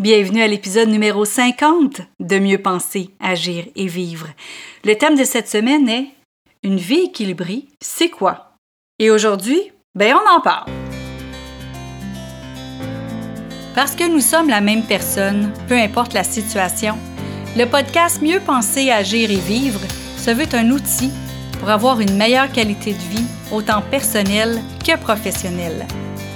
Bienvenue à l'épisode numéro 50 de Mieux penser, agir et vivre. Le thème de cette semaine est Une vie équilibrée, c'est quoi? Et aujourd'hui, ben on en parle. Parce que nous sommes la même personne, peu importe la situation, le podcast Mieux penser, agir et vivre se veut un outil pour avoir une meilleure qualité de vie, autant personnelle que professionnelle.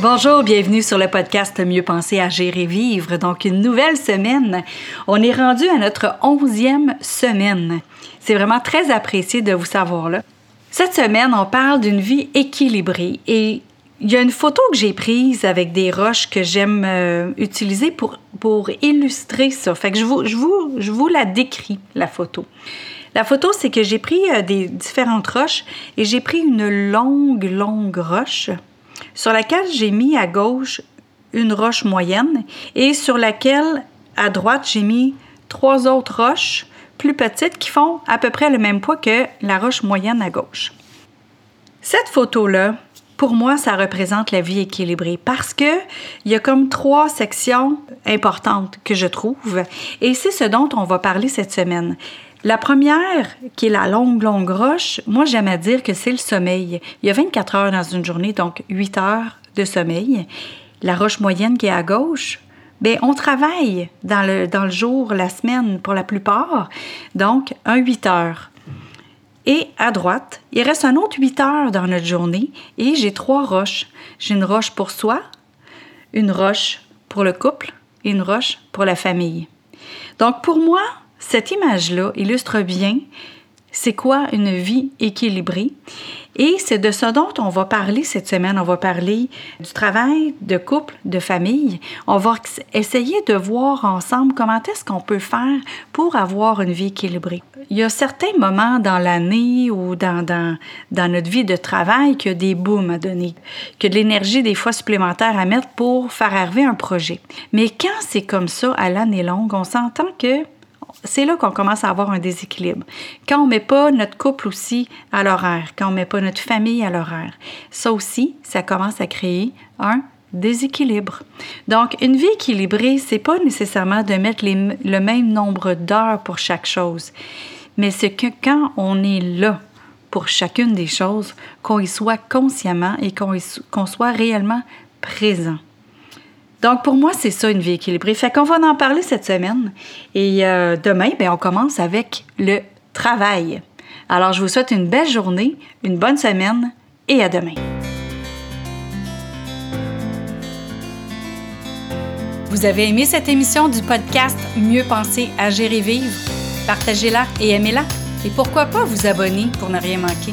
Bonjour, bienvenue sur le podcast Mieux penser, agir et vivre. Donc, une nouvelle semaine. On est rendu à notre onzième semaine. C'est vraiment très apprécié de vous savoir là. Cette semaine, on parle d'une vie équilibrée et il y a une photo que j'ai prise avec des roches que j'aime euh, utiliser pour, illustrer ça. Fait que je vous la décris, la photo. La photo, c'est que j'ai pris euh, des différentes roches et j'ai pris une longue, longue roche sur laquelle j'ai mis à gauche une roche moyenne et sur laquelle à droite j'ai mis trois autres roches plus petites qui font à peu près le même poids que la roche moyenne à gauche. Cette photo-là, pour moi, ça représente la vie équilibrée parce que il y a comme trois sections importantes que je trouve et c'est ce dont on va parler cette semaine. La première, qui est la longue, longue roche, moi j'aime à dire que c'est le sommeil. Il y a 24 heures dans une journée, donc 8 heures de sommeil. La roche moyenne qui est à gauche, bien, on travaille dans le, dans le jour, la semaine pour la plupart, donc un 8 heures. Et à droite, il reste un autre 8 heures dans notre journée et j'ai trois roches. J'ai une roche pour soi, une roche pour le couple et une roche pour la famille. Donc pour moi, cette image-là illustre bien c'est quoi une vie équilibrée. Et c'est de ce dont on va parler cette semaine. On va parler du travail de couple, de famille. On va essayer de voir ensemble comment est-ce qu'on peut faire pour avoir une vie équilibrée. Il y a certains moments dans l'année ou dans, dans, notre vie de travail qu'il y a des booms à donner, que de l'énergie des fois supplémentaire à mettre pour faire arriver un projet. Mais quand c'est comme ça à l'année longue, on s'entend que c'est là qu'on commence à avoir un déséquilibre. Quand on met pas notre couple aussi à l'horaire, quand on met pas notre famille à l'horaire, ça aussi, ça commence à créer un déséquilibre. Donc, une vie équilibrée, c'est pas nécessairement de mettre le même nombre d'heures pour chaque chose, mais c'est que quand on est là pour chacune des choses, qu'on y soit consciemment et qu'on soit réellement présent. Donc, pour moi, c'est ça une vie équilibrée. Fait qu'on va en parler cette semaine. Et euh, demain, bien, on commence avec le travail. Alors, je vous souhaite une belle journée, une bonne semaine et à demain. Vous avez aimé cette émission du podcast Mieux penser, agir et vivre? Partagez-la et aimez-la. Et pourquoi pas vous abonner pour ne rien manquer?